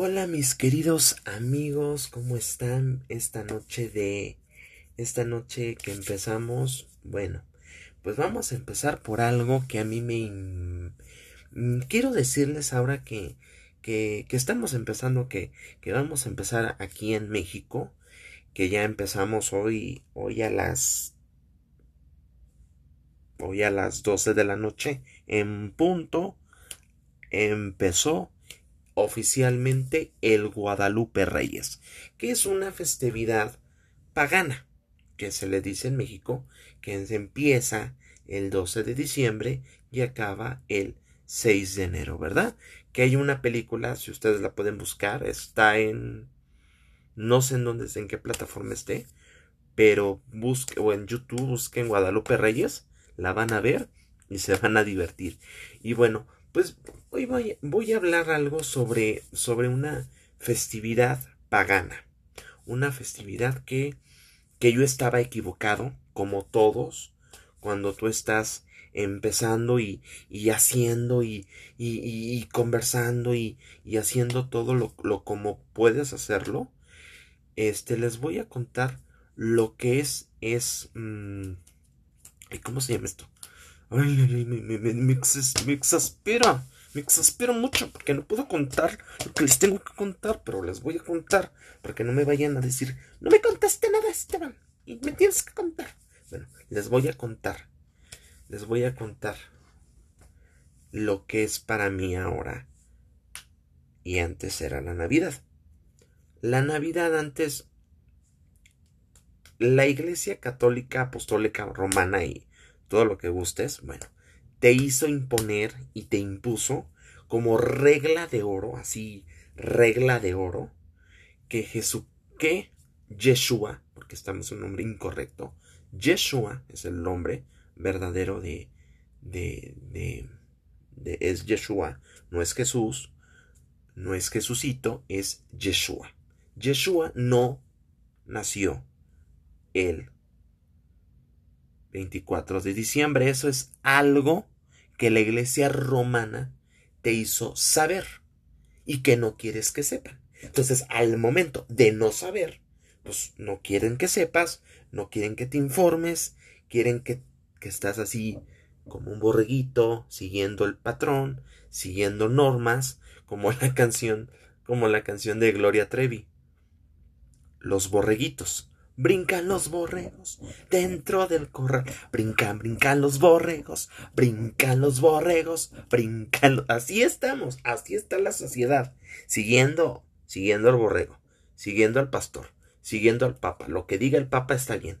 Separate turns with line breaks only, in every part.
Hola mis queridos amigos, ¿cómo están esta noche de esta noche que empezamos? Bueno, pues vamos a empezar por algo que a mí me quiero decirles ahora que que, que estamos empezando que, que vamos a empezar aquí en México que ya empezamos hoy hoy a las hoy a las 12 de la noche en punto empezó oficialmente el Guadalupe Reyes, que es una festividad pagana, que se le dice en México, que empieza el 12 de diciembre y acaba el 6 de enero, ¿verdad? Que hay una película, si ustedes la pueden buscar, está en no sé en dónde, en qué plataforma esté, pero busque o en YouTube busquen Guadalupe Reyes, la van a ver y se van a divertir. Y bueno, pues hoy voy, a hablar algo sobre, sobre una festividad pagana. Una festividad que, que yo estaba equivocado, como todos, cuando tú estás empezando y, y haciendo y, y, conversando y, y haciendo todo lo, lo, como puedes hacerlo, este les voy a contar lo que es, es, mmm, ¿cómo se llama esto? Ay, me, me, me, me, exaspera. Me exaspera mucho porque no puedo contar lo que les tengo que contar, pero les voy a contar para que no me vayan a decir, no me contaste nada, Esteban, y me tienes que contar. Bueno, les voy a contar. Les voy a contar lo que es para mí ahora y antes era la Navidad. La Navidad antes la Iglesia Católica Apostólica Romana y todo lo que gustes, bueno, te hizo imponer y te impuso como regla de oro, así, regla de oro, que Jesús, que Yeshua, porque estamos en un nombre incorrecto, Yeshua es el nombre verdadero de, de, de, de, es Yeshua, no es Jesús, no es Jesucito, es Yeshua. Yeshua no nació él 24 de diciembre. Eso es algo que la iglesia romana te hizo saber y que no quieres que sepan. Entonces, al momento de no saber, pues no quieren que sepas, no quieren que te informes, quieren que, que estás así como un borreguito, siguiendo el patrón, siguiendo normas, como la canción, como la canción de Gloria Trevi. Los borreguitos. Brincan los borregos dentro del corral. Brincan, brincan los borregos. Brincan los borregos. Brincan. Así estamos. Así está la sociedad. Siguiendo, siguiendo al borrego. Siguiendo al pastor. Siguiendo al papa. Lo que diga el papa está bien.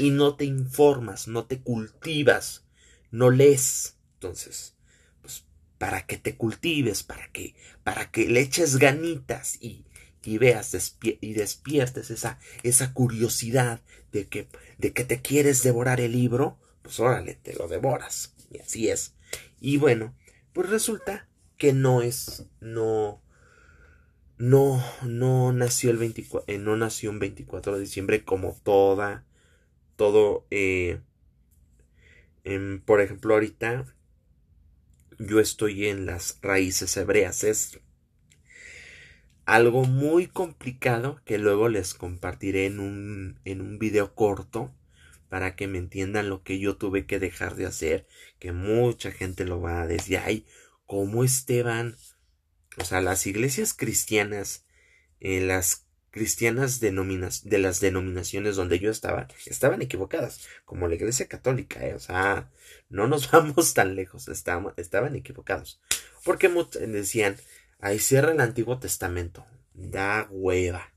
Y no te informas, no te cultivas, no lees. Entonces, pues, para que te cultives, para que, para que le eches ganitas y, y veas y despiertes esa, esa curiosidad de que, de que te quieres devorar el libro, pues órale, te lo devoras. Y así es. Y bueno, pues resulta que no es, no, no, no nació el 24, eh, no nació un 24 de diciembre como toda, todo, eh, por ejemplo, ahorita yo estoy en las raíces hebreas, es algo muy complicado que luego les compartiré en un, en un video corto para que me entiendan lo que yo tuve que dejar de hacer, que mucha gente lo va a decir, ay, ¿cómo Esteban? O sea, las iglesias cristianas, eh, las cristianas de las denominaciones donde yo estaba, estaban equivocadas, como la iglesia católica, eh, o sea, no nos vamos tan lejos, estaban equivocados, porque decían, Ahí cierra el Antiguo Testamento. Da hueva.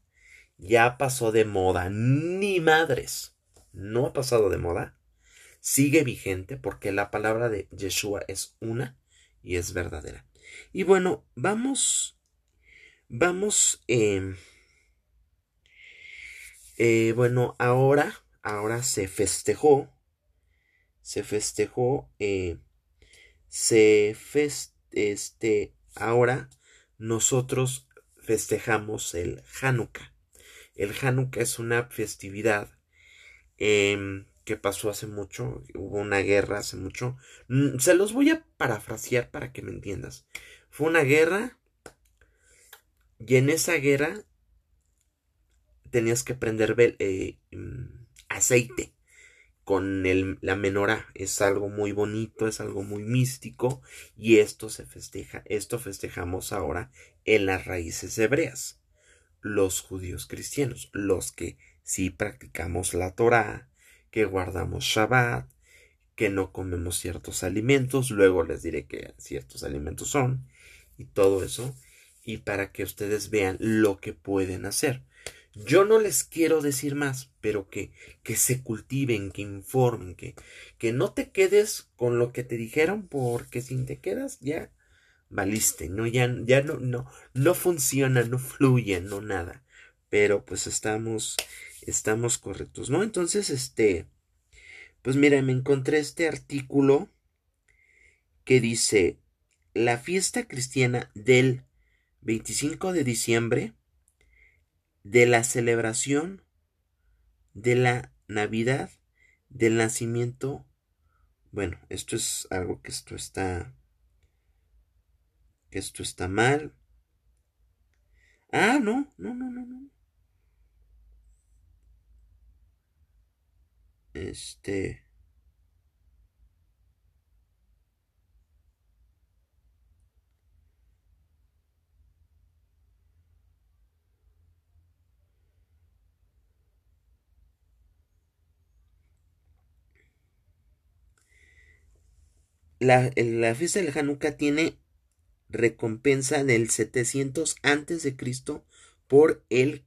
Ya pasó de moda. Ni madres. No ha pasado de moda. Sigue vigente porque la palabra de Yeshua es una y es verdadera. Y bueno, vamos. Vamos. Eh, eh, bueno, ahora. Ahora se festejó. Se festejó. Eh, se fest, este. Ahora nosotros festejamos el Hanukkah. El Hanukkah es una festividad em, que pasó hace mucho, hubo una guerra hace mucho. Mm, se los voy a parafrasear para que me entiendas. Fue una guerra Y en esa guerra tenías que prender eh, mm, aceite con la menorá. Es algo muy bonito, es algo muy místico y esto se festeja, esto festejamos ahora en las raíces hebreas. Los judíos cristianos, los que sí practicamos la Torah, que guardamos Shabbat, que no comemos ciertos alimentos, luego les diré que ciertos alimentos son y todo eso, y para que ustedes vean lo que pueden hacer. Yo no les quiero decir más, pero que, que se cultiven, que informen, que, que no te quedes con lo que te dijeron, porque si te quedas ya valiste, no, ya, ya no, no, no funciona, no fluye, no nada. Pero pues estamos, estamos correctos, ¿no? Entonces, este, pues mira, me encontré este artículo que dice, la fiesta cristiana del 25 de diciembre de la celebración de la Navidad, del nacimiento. Bueno, esto es algo que esto está. que esto está mal. Ah, no, no, no, no, no. Este. La, fiesta del Hanukkah tiene recompensa del 700 antes de Cristo por el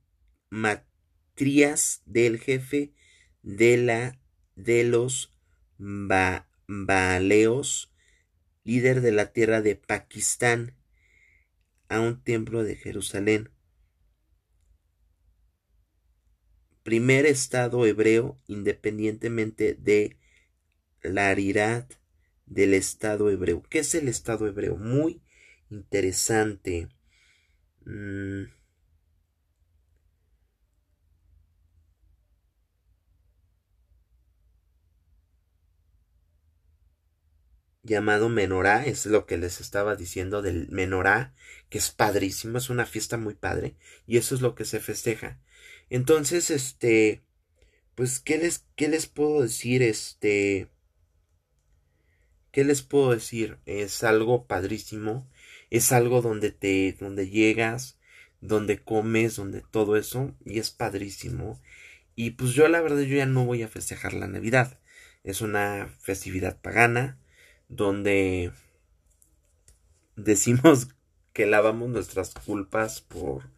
matrías del jefe de la de los Baleos, líder de la tierra de Pakistán, a un templo de Jerusalén. Primer estado hebreo independientemente de Larirat del Estado hebreo. ¿Qué es el Estado hebreo? Muy interesante. Mm. llamado Menorá, es lo que les estaba diciendo del Menorá, que es padrísimo, es una fiesta muy padre, y eso es lo que se festeja. Entonces, este, pues, ¿qué les, qué les puedo decir? Este, ¿Qué les puedo decir? Es algo padrísimo, es algo donde te, donde llegas, donde comes, donde todo eso, y es padrísimo. Y pues yo la verdad yo ya no voy a festejar la Navidad. Es una festividad pagana donde decimos que lavamos nuestras culpas por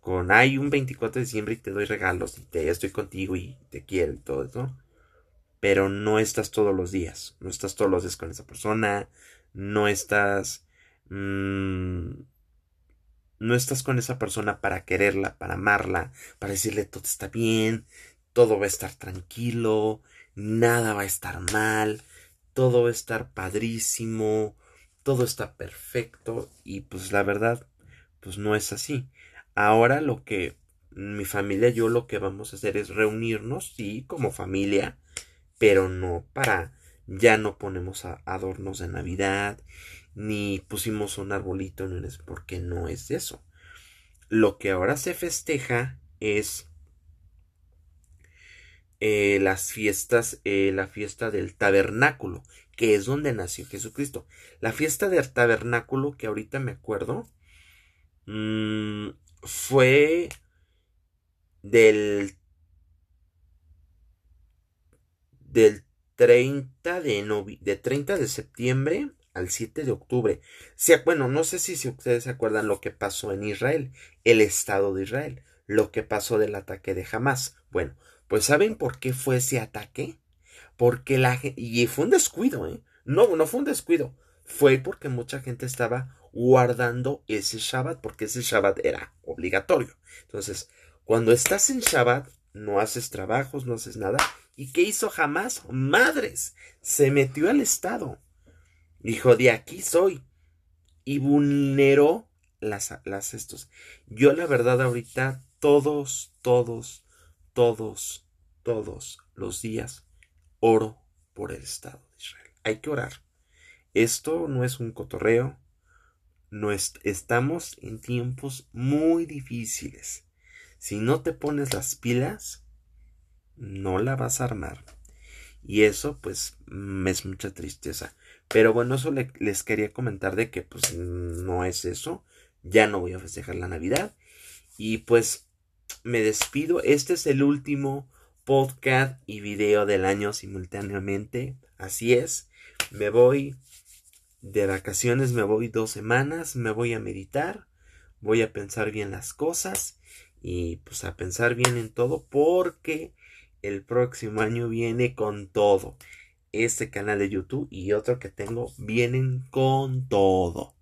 con hay un 24 de diciembre y te doy regalos y te estoy contigo y te quiero y todo eso pero no estás todos los días, no estás todos los días con esa persona, no estás... Mmm, no estás con esa persona para quererla, para amarla, para decirle todo está bien, todo va a estar tranquilo, nada va a estar mal, todo va a estar padrísimo, todo está perfecto y pues la verdad pues no es así. Ahora lo que mi familia yo lo que vamos a hacer es reunirnos, sí, como familia, pero no para ya no ponemos adornos de Navidad ni pusimos un arbolito porque no es eso. Lo que ahora se festeja es eh, las fiestas, eh, la fiesta del tabernáculo, que es donde nació Jesucristo. La fiesta del tabernáculo, que ahorita me acuerdo, mm, fue del del 30 de, de 30 de septiembre al 7 de octubre. bueno, no sé si, si ustedes se acuerdan lo que pasó en Israel, el Estado de Israel, lo que pasó del ataque de Hamas. Bueno, pues ¿saben por qué fue ese ataque? Porque la y fue un descuido, ¿eh? No, no fue un descuido. Fue porque mucha gente estaba guardando ese Shabbat, porque ese Shabbat era obligatorio. Entonces, cuando estás en Shabbat, no haces trabajos, no haces nada, ¿Y qué hizo jamás? Madres. Se metió al Estado. Dijo, de aquí soy. Y vulneró las, las estos. Yo la verdad ahorita, todos, todos, todos, todos los días oro por el Estado de Israel. Hay que orar. Esto no es un cotorreo. no estamos en tiempos muy difíciles. Si no te pones las pilas, no la vas a armar. Y eso, pues, me es mucha tristeza. Pero bueno, eso les quería comentar de que, pues, no es eso. Ya no voy a festejar la Navidad. Y pues, me despido. Este es el último podcast y video del año simultáneamente. Así es. Me voy de vacaciones, me voy dos semanas, me voy a meditar, voy a pensar bien las cosas y pues a pensar bien en todo porque el próximo año viene con todo. Este canal de YouTube y otro que tengo vienen con todo.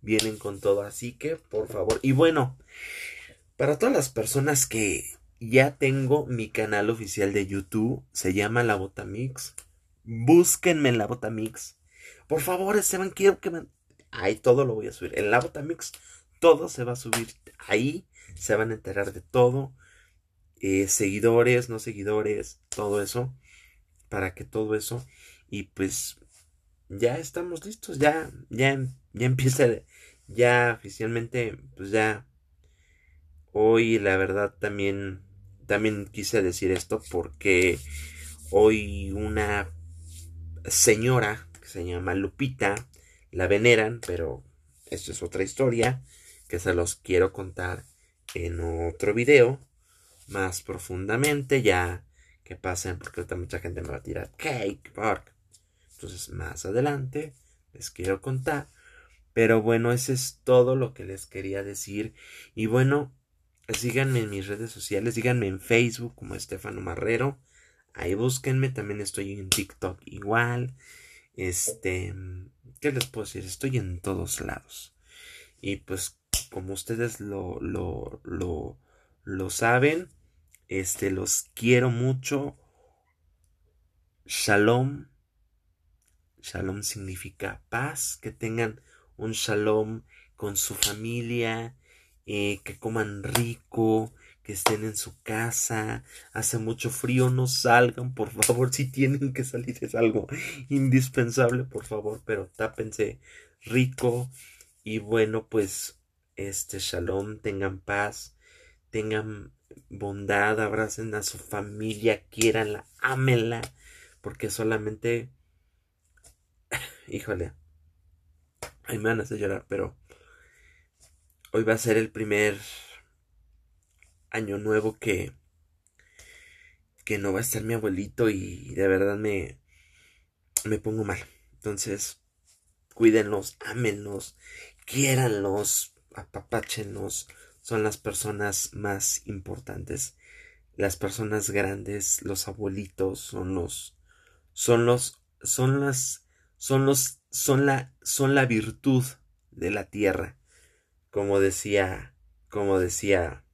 Vienen con todo, así que por favor. Y bueno, para todas las personas que ya tengo mi canal oficial de YouTube, se llama La Botamix. Búsquenme en La Botamix. Por favor, Esteban, quiero que me... Ahí todo lo voy a subir. En La Botamix todo se va a subir ahí. Se van a enterar de todo. Eh, seguidores, no seguidores, todo eso. Para que todo eso. Y pues ya estamos listos. Ya, ya, ya empieza. Ya oficialmente, pues ya. Hoy la verdad también. También quise decir esto porque hoy una señora que se llama Lupita la veneran, pero esto es otra historia que se los quiero contar en otro video más profundamente ya que pasen porque ahorita mucha gente me va a tirar cake park entonces más adelante les quiero contar. Pero bueno ese es todo lo que les quería decir. Y bueno síganme en mis redes sociales síganme en Facebook como Estefano Marrero. Ahí búsquenme también estoy en TikTok igual. Este qué les puedo decir estoy en todos lados. Y pues como ustedes lo lo lo lo saben. Este, los quiero mucho. Shalom. Shalom significa paz. Que tengan un shalom con su familia. Eh, que coman rico. Que estén en su casa. Hace mucho frío. No salgan, por favor. Si tienen que salir es algo indispensable, por favor. Pero tápense rico. Y bueno, pues este shalom. Tengan paz tengan bondad, abracen a su familia, quieranla, ámenla, porque solamente, híjole, hay me van a hacer llorar, pero hoy va a ser el primer año nuevo que que no va a estar mi abuelito y de verdad me me pongo mal. Entonces, cuídenlos, ámenlos, quiéranlos, apapáchenlos, son las personas más importantes. Las personas grandes, los abuelitos, son los, son los, son las, son los, son la, son la virtud de la tierra. Como decía, como decía,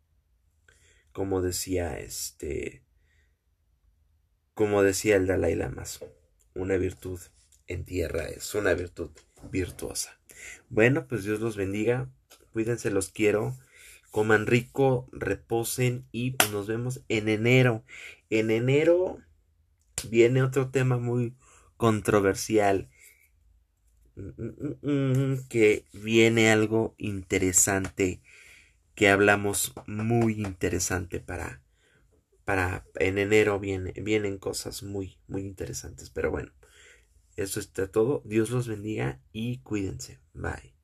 como decía este, como decía el Dalai Lama, una virtud en tierra es una virtud virtuosa. Bueno, pues Dios los bendiga, cuídense, los quiero coman rico, reposen y pues, nos vemos en enero. En enero viene otro tema muy controversial. Mm, mm, mm, que viene algo interesante que hablamos muy interesante para para en enero viene, vienen cosas muy muy interesantes pero bueno eso está todo Dios los bendiga y cuídense bye